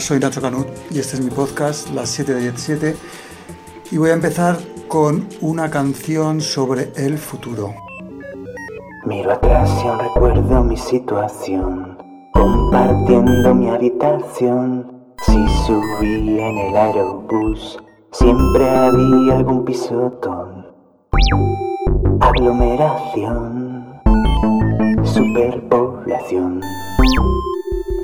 Soy Nacho Canut y este es mi podcast, Las 7 de 17, y voy a empezar con una canción sobre el futuro. Miro atrás y aún recuerdo mi situación, compartiendo mi habitación. Si subía en el aerobús, siempre había algún pisotón. Aglomeración, superpoblación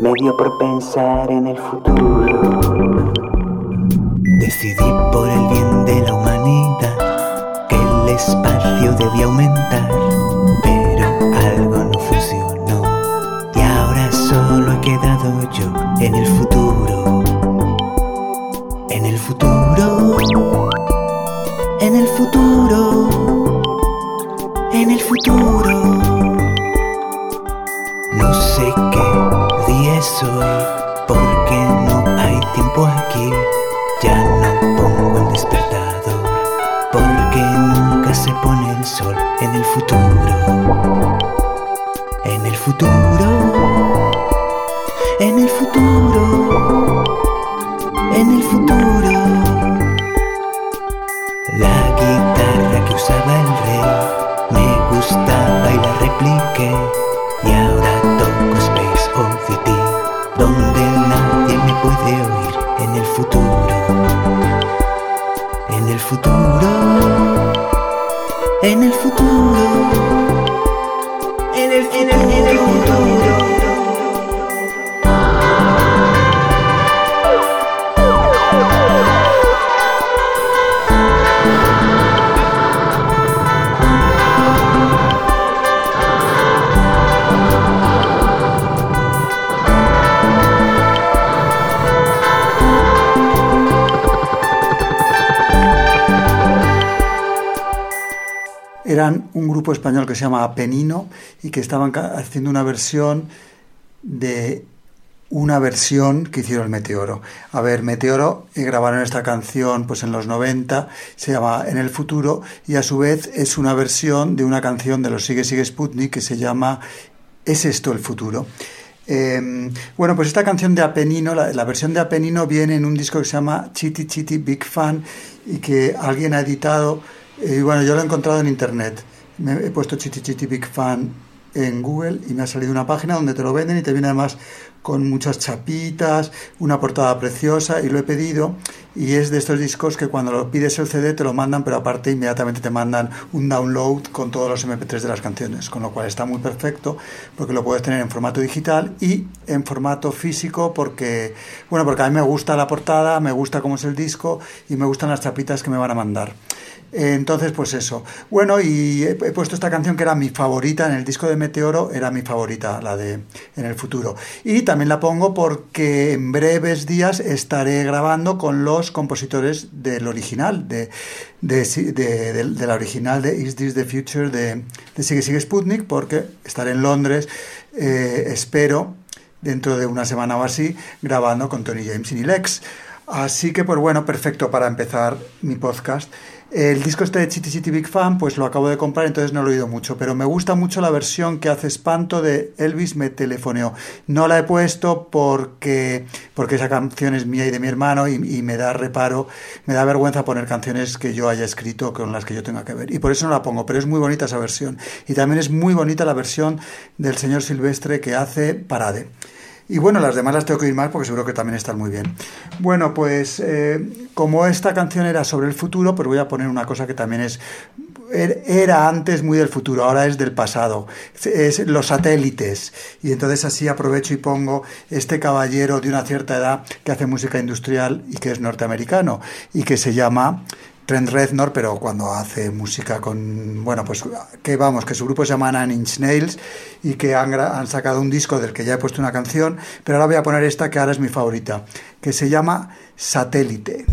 medio por pensar en el futuro. Decidí por el bien de la humanidad que el espacio debía aumentar, pero algo no funcionó y ahora solo he quedado yo en el futuro. Eran un grupo español que se llama Penino y que estaban haciendo una versión de una versión que hicieron Meteoro. A ver, Meteoro y grabaron esta canción pues en los 90, se llama En el futuro y a su vez es una versión de una canción de los Sigue Sigue Sputnik que se llama ¿Es esto el futuro? Eh, bueno, pues esta canción de Apenino, la, la, versión de Apenino viene en un disco que se llama Chitty Chitty Big Fan y que alguien ha editado y bueno, yo lo he encontrado en internet. Me he puesto Chiti Big Fan en Google y me ha salido una página donde te lo venden y te viene además con muchas chapitas, una portada preciosa y lo he pedido y es de estos discos que cuando lo pides el CD te lo mandan pero aparte inmediatamente te mandan un download con todos los MP3 de las canciones, con lo cual está muy perfecto porque lo puedes tener en formato digital y en formato físico porque, bueno, porque a mí me gusta la portada, me gusta cómo es el disco y me gustan las chapitas que me van a mandar. Entonces, pues eso. Bueno, y he, puesto esta canción que era mi favorita en el disco de Meteoro, era mi favorita, la de En el futuro. Y también la pongo porque en breves días estaré grabando con los compositores del original, de, de, la original de Is This the Future de, Sigue Sigue Sputnik, porque estaré en Londres, eh, espero, dentro de una semana o así, grabando con Tony James y Lex. Así que, pues bueno, perfecto para empezar mi podcast. El disco este de Chitty Chitty Big Fan, pues lo acabo de comprar, entonces no lo he oído mucho, pero me gusta mucho la versión que hace Espanto de Elvis me telefoneó. No la he puesto porque, porque esa canción es mía y de mi hermano y, y, me da reparo, me da vergüenza poner canciones que yo haya escrito con las que yo tenga que ver. Y por eso no la pongo, pero es muy bonita esa versión. Y también es muy bonita la versión del señor Silvestre que hace Parade. Y bueno, las demás las tengo que oír más porque seguro que también están muy bien. Bueno, pues eh, como esta canción era sobre el futuro, pues voy a poner una cosa que también es era antes muy del futuro, ahora es del pasado, es los satélites. Y entonces así aprovecho y pongo este caballero de una cierta edad que hace música industrial y que es norteamericano y que se llama Trent Reznor, pero cuando hace música con, bueno, pues que vamos, que su grupo se llama Nine Inch Nails y que han, han, sacado un disco del que ya he puesto una canción, pero ahora voy a poner esta que ahora es mi favorita, que se llama Satélite.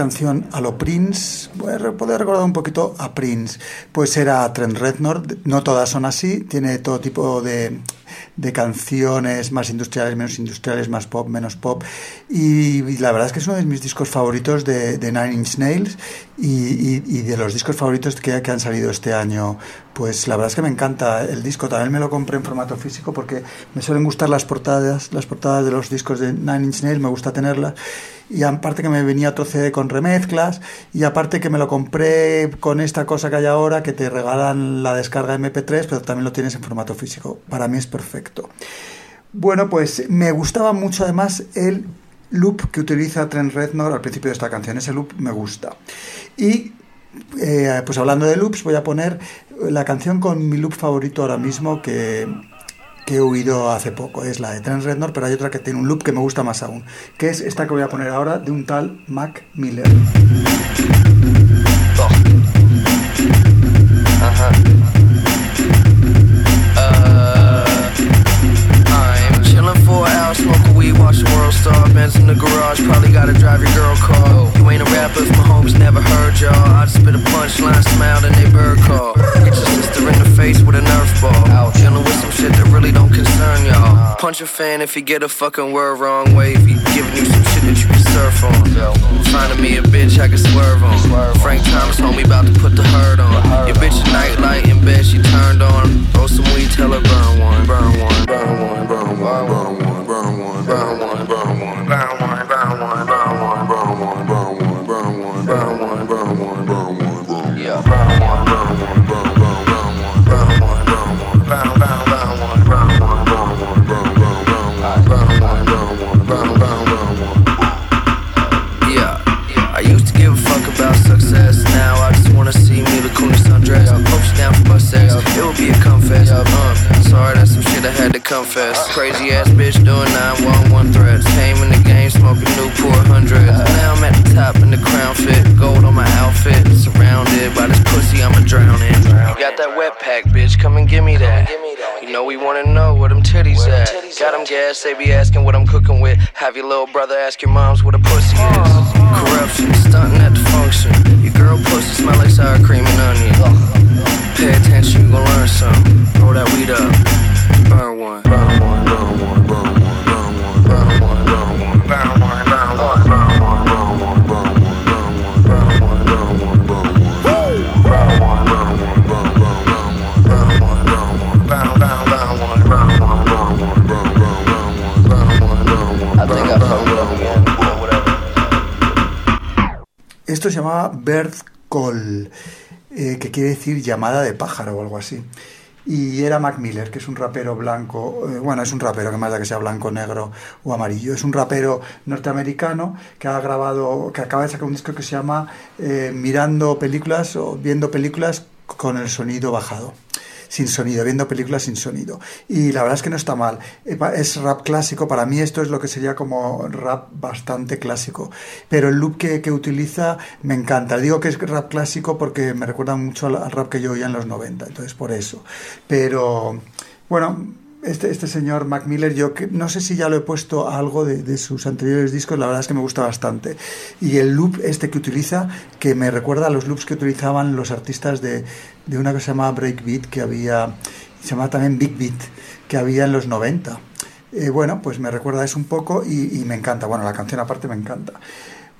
Canción a lo Prince, poder recordar un poquito a Prince, pues era Trent Reznor, no todas son así, tiene todo tipo de, de canciones más industriales, menos industriales, más pop, menos pop. Y, la verdad es que es uno de mis discos favoritos de, Nine Inch Nails y, de los discos favoritos que, que, han salido este año. Pues la verdad es que me encanta el disco. También me lo compré en formato físico porque me suelen gustar las portadas, las portadas de los discos de Nine Inch Nails, me gusta tenerlas y aparte que me venía otro CD con remezclas y aparte que me lo compré con esta cosa que hay ahora que te regalan la descarga MP3 pero también lo tienes en formato físico para mí es perfecto bueno pues me gustaba mucho además el loop que utiliza Trent Reznor al principio de esta canción ese loop me gusta y eh, pues hablando de loops voy a poner la canción con mi loop favorito ahora mismo que que he oído hace poco. Es la de Trent Reznor, pero hay otra que tiene un loop que me gusta más aún, que es esta que voy a poner ahora de un tal Mac Miller. Watch the world star. Benz in the garage, probably gotta drive your girl car. You ain't a rapper if my homies never heard y'all. I just spit a punchline, smiled, and they bird call. Get your sister in the face with a Nerf ball. Out dealing with some shit that really don't concern y'all. Punch a fan if you get a fucking word wrong. Wavy, giving you some shit that you can surf on. Finding me a bitch I can swerve on. Frank Thomas homie about to put the hurt on. Your bitch a nightlight in bed, she turned on. Roll some weed, tell her burn one, burn one, burn one, burn one, burn one, Brown one. Confess. Crazy ass bitch doing 911 threats. Came in the game smoking Newport hundreds. Now I'm at the top in the crown fit. Gold on my outfit. Surrounded by this pussy, I'ma drown in. Got that wet pack, bitch. Come and give me that. You know we wanna know where them titties at. Got them gas, they be asking what I'm cooking with. Have your little brother ask your moms what a pussy is. Corruption, stunting at the function. Your girl pussy smell like sour cream and onion. Pay attention, you gon' learn Bird Call, eh, que quiere decir llamada de pájaro o algo así. Y era Mac Miller, que es un rapero blanco, eh, bueno, es un rapero que más da que sea blanco, negro o amarillo. Es un rapero norteamericano que ha grabado, que acaba de sacar un disco que se llama eh, Mirando películas o viendo películas con el sonido bajado sin sonido, viendo películas sin sonido. Y la verdad es que no está mal. Es rap clásico, para mí esto es lo que sería como rap bastante clásico. Pero el loop que, que utiliza me encanta. Digo que es rap clásico porque me recuerda mucho al, rap que yo oía en los 90, entonces por eso. Pero bueno, este, este señor Mac Miller, yo no sé si ya lo he puesto algo de, sus anteriores discos, la verdad es que me gusta bastante. Y el loop este que utiliza, que me recuerda a los loops que utilizaban los artistas de, de una que se llamaba Breakbeat, que había, se llamaba también Big Beat, que había en los 90. Eh, bueno, pues me recuerda eso un poco y, me encanta. Bueno, la canción aparte me encanta.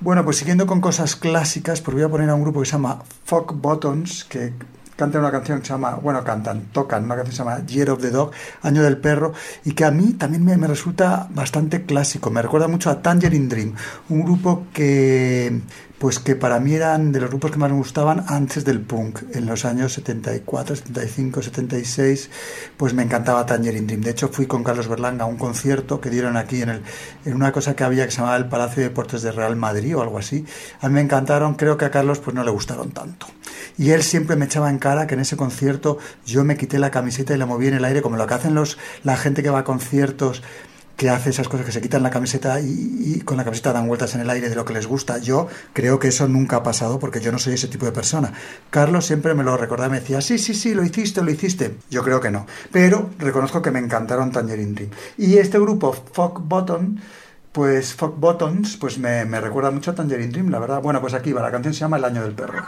Bueno, pues siguiendo con cosas clásicas, pues voy a poner a un grupo que se llama Fog Buttons, que cantan una canción que se llama, bueno, cantan, tocan una canción que se llama Year of the Dog, Año del Perro, y que a mí también me, me resulta bastante clásico. Me recuerda mucho a Tangerine Dream, un grupo que pues que para mí eran de los grupos que más me gustaban antes del punk, en los años 74, 75, 76, pues me encantaba Tangerine Dream. De hecho, fui con Carlos Berlanga a un concierto que dieron aquí en, el, en una cosa que había que se llamaba el Palacio de Deportes de Real Madrid o algo así. A mí me encantaron, creo que a Carlos pues no le gustaron tanto. Y él siempre me echaba en cara que en ese concierto yo me quité la camiseta y la moví en el aire, como lo que hacen los, la gente que va a conciertos que hace esas cosas que se quitan la camiseta y, con la camiseta dan vueltas en el aire de lo que les gusta. Yo creo que eso nunca ha pasado porque yo no soy ese tipo de persona. Carlos siempre me lo recordaba y me decía, sí, sí, sí, lo hiciste, lo hiciste. Yo creo que no. Pero reconozco que me encantaron Tangerine Dream. Y este grupo, Fuck Button, pues Fuck Buttons, pues me, me recuerda mucho a Tangerine Dream, la verdad. Bueno, pues aquí va, la canción se llama El año del perro.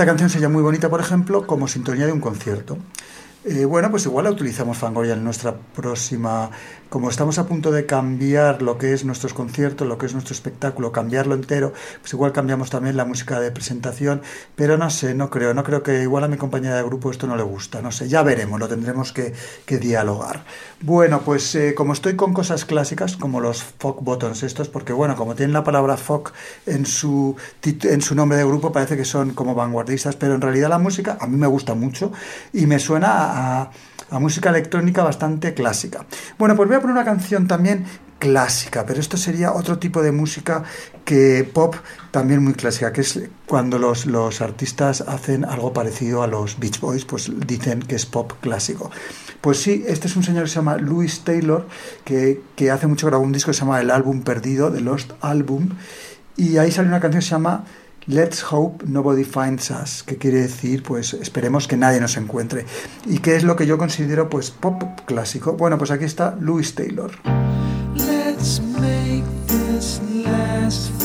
Esta canción sería muy bonita, por ejemplo, como sintonía de un concierto. Eh, bueno, pues igual la utilizamos Fangoria en nuestra próxima. Como estamos a punto de cambiar lo que es nuestros conciertos, lo que es nuestro espectáculo, cambiarlo entero, pues igual cambiamos también la música de presentación, pero no sé, no creo, no creo que igual a mi compañera de grupo esto no le gusta, no sé, ya veremos, lo tendremos que, dialogar. Bueno, pues eh, como estoy con cosas clásicas, como los folk buttons estos, porque bueno, como tienen la palabra folk en su, en su nombre de grupo, parece que son como vanguardistas, pero en realidad la música a mí me gusta mucho y me suena a, música electrónica bastante clásica. Bueno, pues voy a poner una canción también clásica, pero esto sería otro tipo de música que pop también muy clásica, que es cuando los, los, artistas hacen algo parecido a los Beach Boys, pues dicen que es pop clásico. Pues sí, este es un señor que se llama Louis Taylor, que, que hace mucho grabó un disco que se llama El Álbum Perdido, The Lost Album, y ahí sale una canción que se llama Let's hope nobody finds us, que quiere decir, pues esperemos que nadie nos encuentre. ¿Y qué es lo que yo considero, pues, pop clásico? Bueno, pues aquí está Louis Taylor. Let's make this last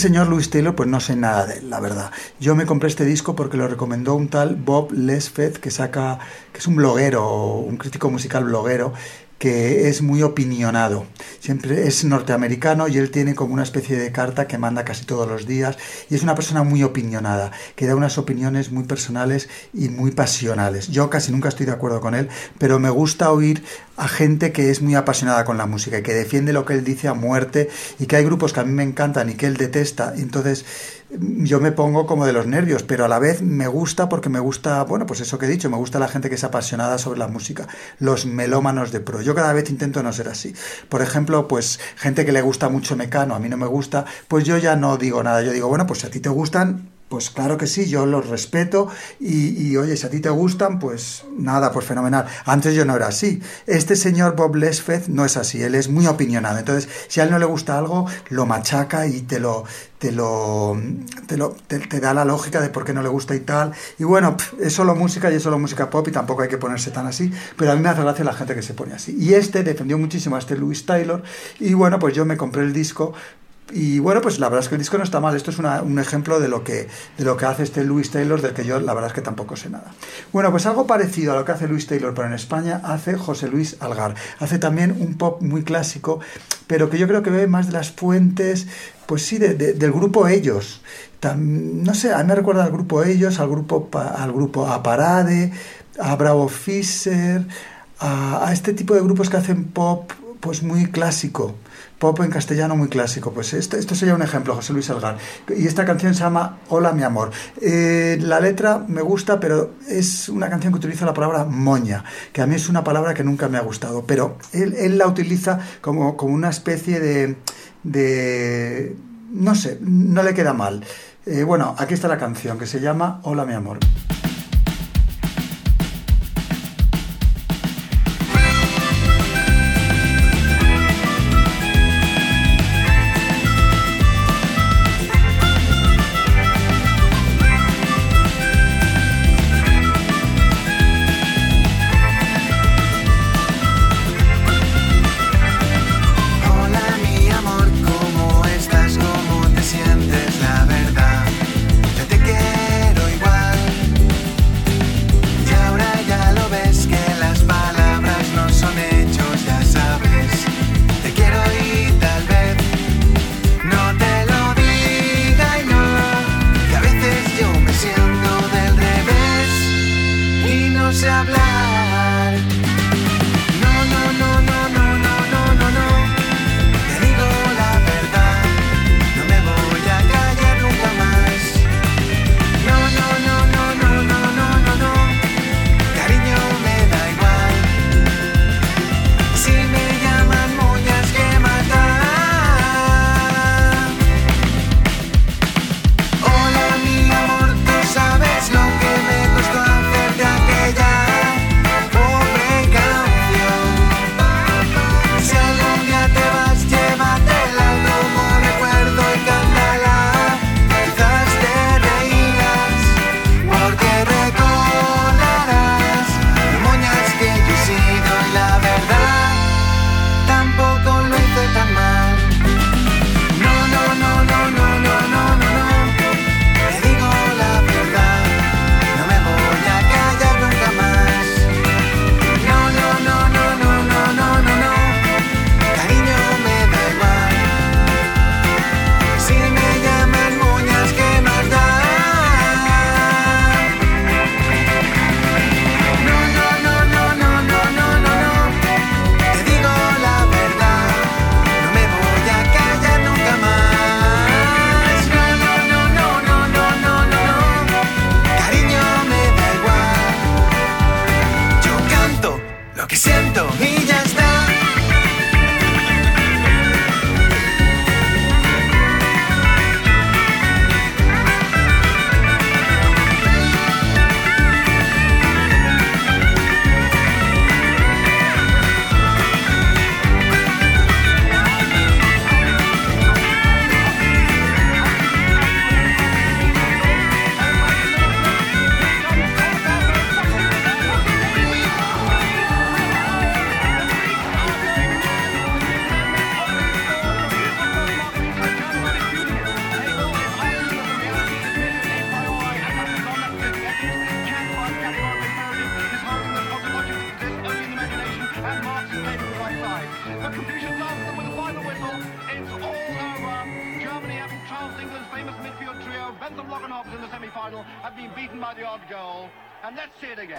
señor Louis Taylor, pues no sé nada de él, la verdad. Yo me compré este disco porque lo recomendó un tal Bob Lesfed, que saca, que es un bloguero, un crítico musical bloguero, que es muy opinionado. Siempre es norteamericano y él tiene como una especie de carta que manda casi todos los días y es una persona muy opinionada, que da unas opiniones muy personales y muy pasionales. Yo casi nunca estoy de acuerdo con él, pero me gusta oír a gente que es muy apasionada con la música y que defiende lo que él dice a muerte y que hay grupos que a mí me encantan y que él detesta. entonces yo me pongo como de los nervios, pero a la vez me gusta porque me gusta, bueno, pues eso que he dicho, me gusta la gente que es apasionada sobre la música, los melómanos de pro. Yo cada vez intento no ser así. Por ejemplo, pues gente que le gusta mucho Mecano, a mí no me gusta, pues yo ya no digo nada, yo digo, bueno, pues si a ti te gustan, pues claro que sí, yo los respeto y, oye, si a ti te gustan, pues nada, pues fenomenal. Antes yo no era así. Este señor Bob Lesfed no es así, él es muy opinionado. Entonces, si a él no le gusta algo, lo machaca y te lo, te lo, te, lo te, da la lógica de por qué no le gusta y tal. Y bueno, es solo música y es solo música pop y tampoco hay que ponerse tan así, pero a mí me hace gracia la gente que se pone así. Y este defendió muchísimo a este Louis Taylor y bueno, pues yo me compré el disco y bueno, pues la verdad es que el disco no está mal. Esto es un ejemplo de lo, que, de lo que hace este Louis Taylor, del que yo la verdad es que tampoco sé nada. Bueno, pues algo parecido a lo que hace Louis Taylor, pero en España hace José Luis Algar. Hace también un pop muy clásico, pero que yo creo que ve más de las fuentes, pues sí, del grupo Ellos. no sé, a mí me recuerda al grupo Ellos, al grupo, al grupo Aparade, a Bravo Fischer, a, a este tipo de grupos que hacen pop pues muy clásico pop en castellano muy clásico. Pues esto, esto sería un ejemplo, José Luis Algar. Y esta canción se llama Hola mi amor. Eh, la letra me gusta, pero es una canción que utiliza la palabra moña, que a mí es una palabra que nunca me ha gustado, pero él, la utiliza como, como una especie de, de... no sé, no le queda mal. Eh, bueno, aquí está la canción que se llama Hola mi amor.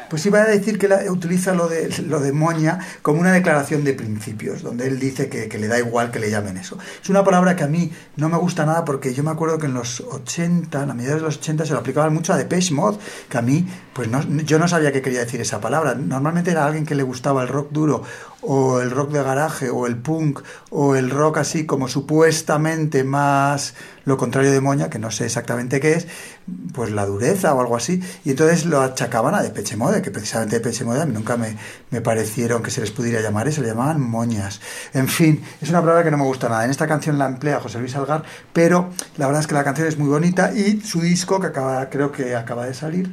Pues iba a decir que utiliza lo de, lo de moña como una declaración de principios, donde él dice que, que le da igual que le llamen eso. Es una palabra que a mí no me gusta nada porque yo me acuerdo que en los 80, en la mediados de los 80, se lo aplicaban mucho a Depeche Mode, que a mí, pues no, yo no sabía qué quería decir esa palabra. Normalmente era alguien que le gustaba el rock duro, o el rock de garaje, o el punk, o el rock así como supuestamente más lo contrario de moña, que no sé exactamente qué es, pues la dureza o algo así, y entonces lo achacaban a Depeche Mode, que precisamente Depeche Mode a mí nunca me, me parecieron que se les pudiera llamar eso, le llamaban moñas. En fin, es una palabra que no me gusta nada. En esta canción la emplea José Luis Algar, pero la verdad es que la canción es muy bonita y su disco, que acaba, creo que acaba de salir,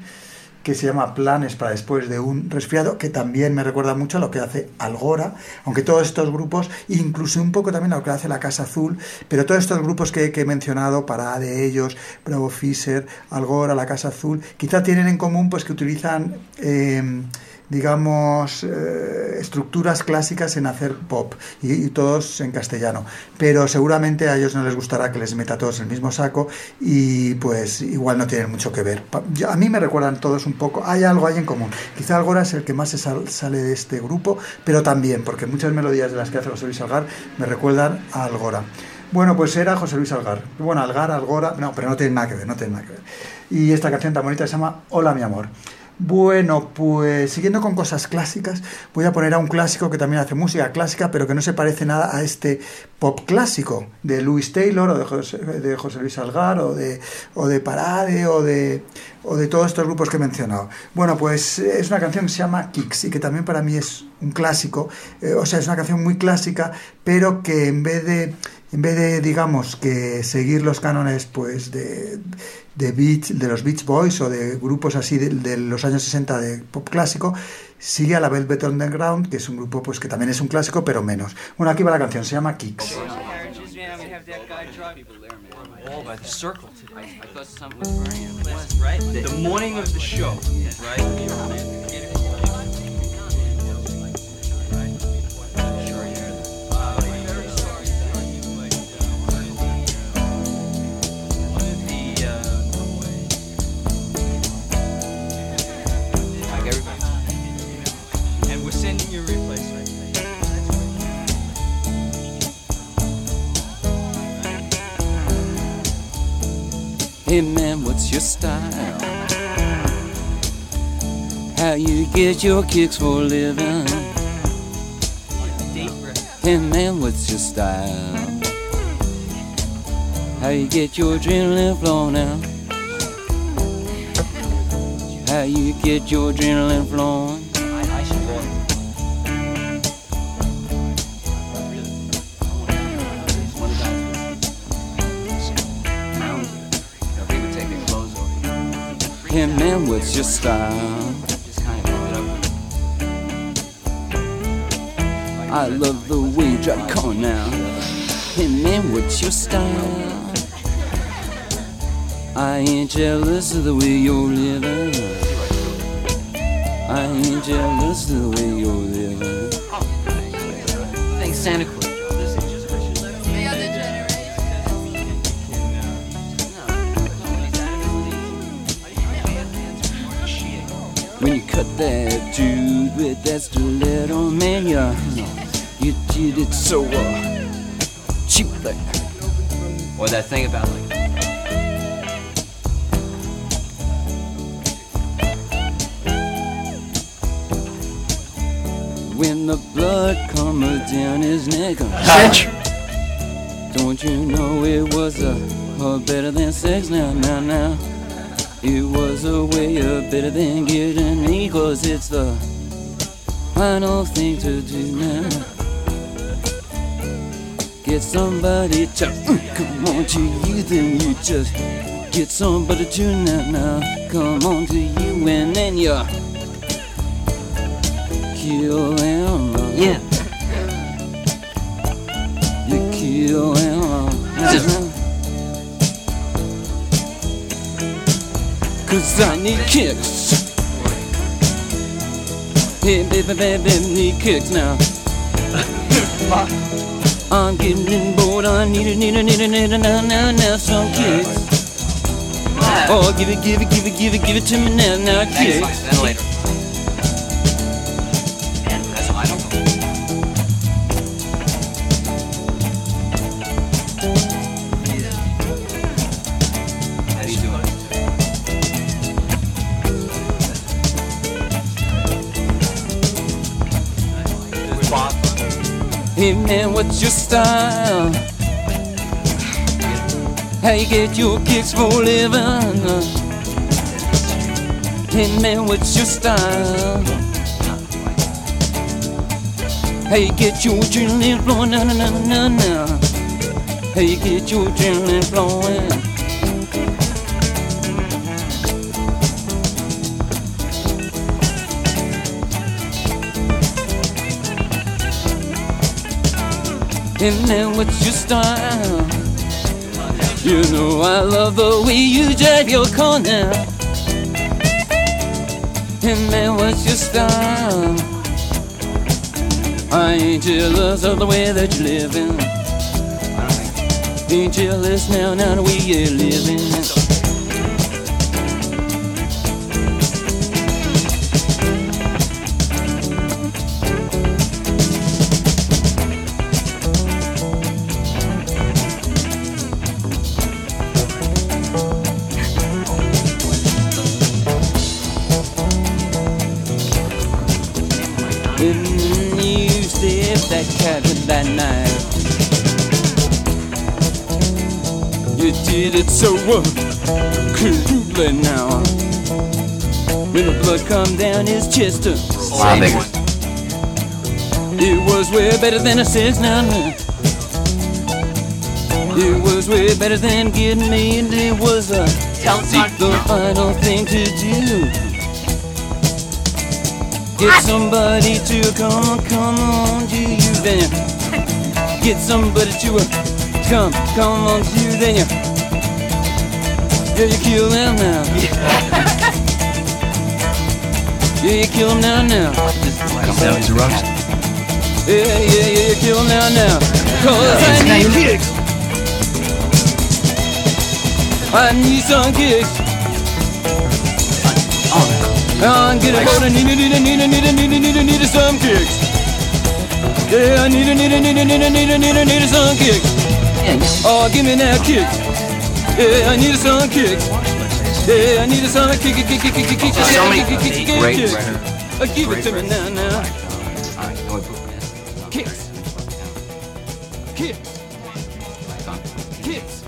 que se llama Planes para después de un resfriado, que también me recuerda mucho a lo que hace Algora, aunque todos estos grupos, incluso un poco también a lo que hace la Casa Azul, pero todos estos grupos que, he mencionado, para de ellos, Bravo Fisher, Algora, la Casa Azul, quizá tienen en común pues que utilizan... eh, digamos, eh, estructuras clásicas en hacer pop y, todos en castellano. Pero seguramente a ellos no les gustará que les meta a todos el mismo saco y pues igual no tienen mucho que ver. A mí me recuerdan todos un poco, hay algo ahí en común. Quizá Algora es el que más se sal- sale de este grupo, pero también, porque muchas melodías de las que hace José Luis Algar me recuerdan a Algora. Bueno, pues era José Luis Algar. Bueno, Algar, Algora, no, pero no tiene nada que ver, no tiene nada que ver. Y esta canción tan bonita se llama Hola mi amor. Bueno, pues siguiendo con cosas clásicas, voy a poner a un clásico que también hace música clásica, pero que no se parece nada a este pop clásico de Louis Taylor o de José, Luis Algar o de, o de Parade o de, o de todos estos grupos que he mencionado. Bueno, pues es una canción que se llama Kicks y que también para mí es un clásico, eh, o sea, es una canción muy clásica, pero que en vez de, en vez de digamos, que seguir los cánones pues de de, Beach, de los Beach Boys o de grupos así de, de, los años 60 de pop clásico, sigue a la Velvet Underground, que es un grupo pues que también es un clásico, pero menos. Bueno, aquí va la canción, se llama Kicks. Hey man, what's your style? How you get your kicks for a living? Hey man, what's your style? How you get your adrenaline flowing now? How you get your adrenaline flowing? Man, what's your style? I love the way you the car now. Hey man, what's your style? I ain't jealous of the way you're living. I ain't jealous of the way you're living. Thanks, Santa Claus. You cut that dude with that stiletto, man, you, you did it so uh, cheaply. Or that thing about like. When the blood comes down his neck, don't you know it was a, a better than sex now, now, now. It was a way of better than getting me, cause it's the final thing to do now. Get somebody to uh, come on to you, then you just get somebody to now, now. Come on to you, and then you kill him. Yeah. You kill him. Cause I need kicks. Hey, baby, baby, need kicks now. I'm getting bored. I need a, need a, need a, need a, now, now, now, some kicks. Oh, give it, give it, give it, give it, give it to me now, now, kicks. What's your style? How you get your kicks for a living? Hey man, what's your style? How you get your adrenaline flowing? Na na na na na. How you get your adrenaline flowing? And then what's your style? You know I love the way you drive your car now. And then what's your style? I ain't jealous of the way that you're living. Ain't jealous now, now the way you're living. That night. you did it so cruelly now. When the blood come down his chest, uh, Slavic. it was way better than a six now. now. It was way better than getting me, and it was uh, the final thing to do. Get somebody to come, come on to you, then get somebody to uh, come, come on to you, then you yeah, you kill them now. Yeah, you kill them now, now. That was rough. Yeah, yeah, yeah, you kill them now, now. Cause I need kicks. I need some kicks. I'm getting bored. I need, a, need, need, a, need, need, a, need, a, need a some kicks. Yeah, I need, a, need, a, need, a, need, a, need, a, need, a, need a some kicks. Oh, give me that kicks. Yeah, I need a some kicks. Yeah, I need a some kick, kick, kick, kick, kick, kick, kick, So many kick, kick, kick, kick, great kicks. writer. Uh, give it to me now, now. Alright, go ahead. Kicks. Kicks. Kicks.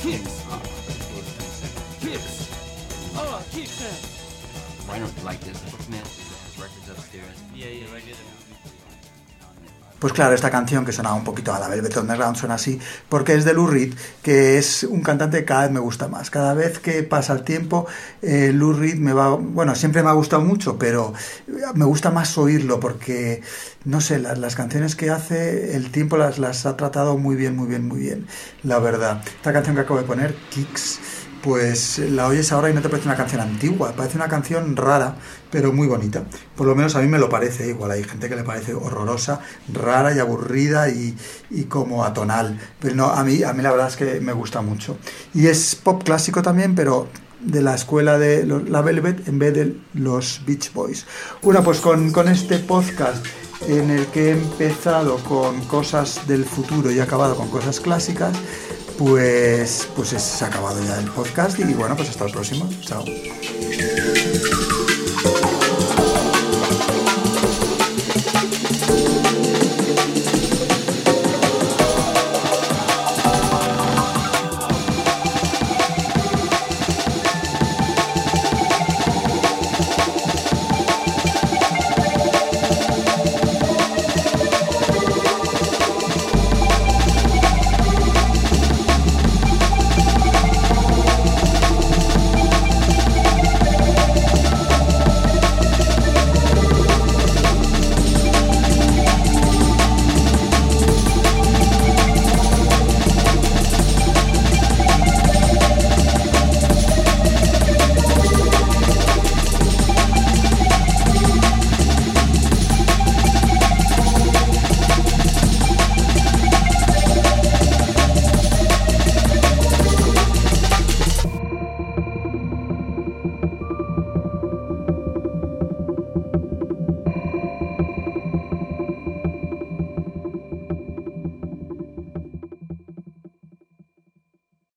Kicks. Kicks. Oh, kicks now. Reiner like this. Pues claro, esta canción que sonaba un poquito a la Velvet Underground suena así, porque es de Lou Reed, que es un cantante que cada vez me gusta más. Cada vez que pasa el tiempo, eh, Lou Reed me va, bueno, siempre me ha gustado mucho, pero me gusta más oírlo porque, no sé, las, las canciones que hace, el tiempo las, las ha tratado muy bien, muy bien, muy bien, la verdad. Esta canción que acabo de poner, Kicks, pues la oyes ahora y no te parece una canción antigua, parece una canción rara, pero muy bonita. Por lo menos a mí me lo parece, igual hay gente que le parece horrorosa, rara y aburrida y, y como atonal. Pero no, a mí, a mí la verdad es que me gusta mucho. Y es pop clásico también, pero de la escuela de la Velvet en vez de los Beach Boys. Bueno, pues con, con este podcast en el que he empezado con cosas del futuro y he acabado con cosas clásicas, pues, pues es- se ha acabado ya el podcast y bueno, pues hasta el próximo. Chao.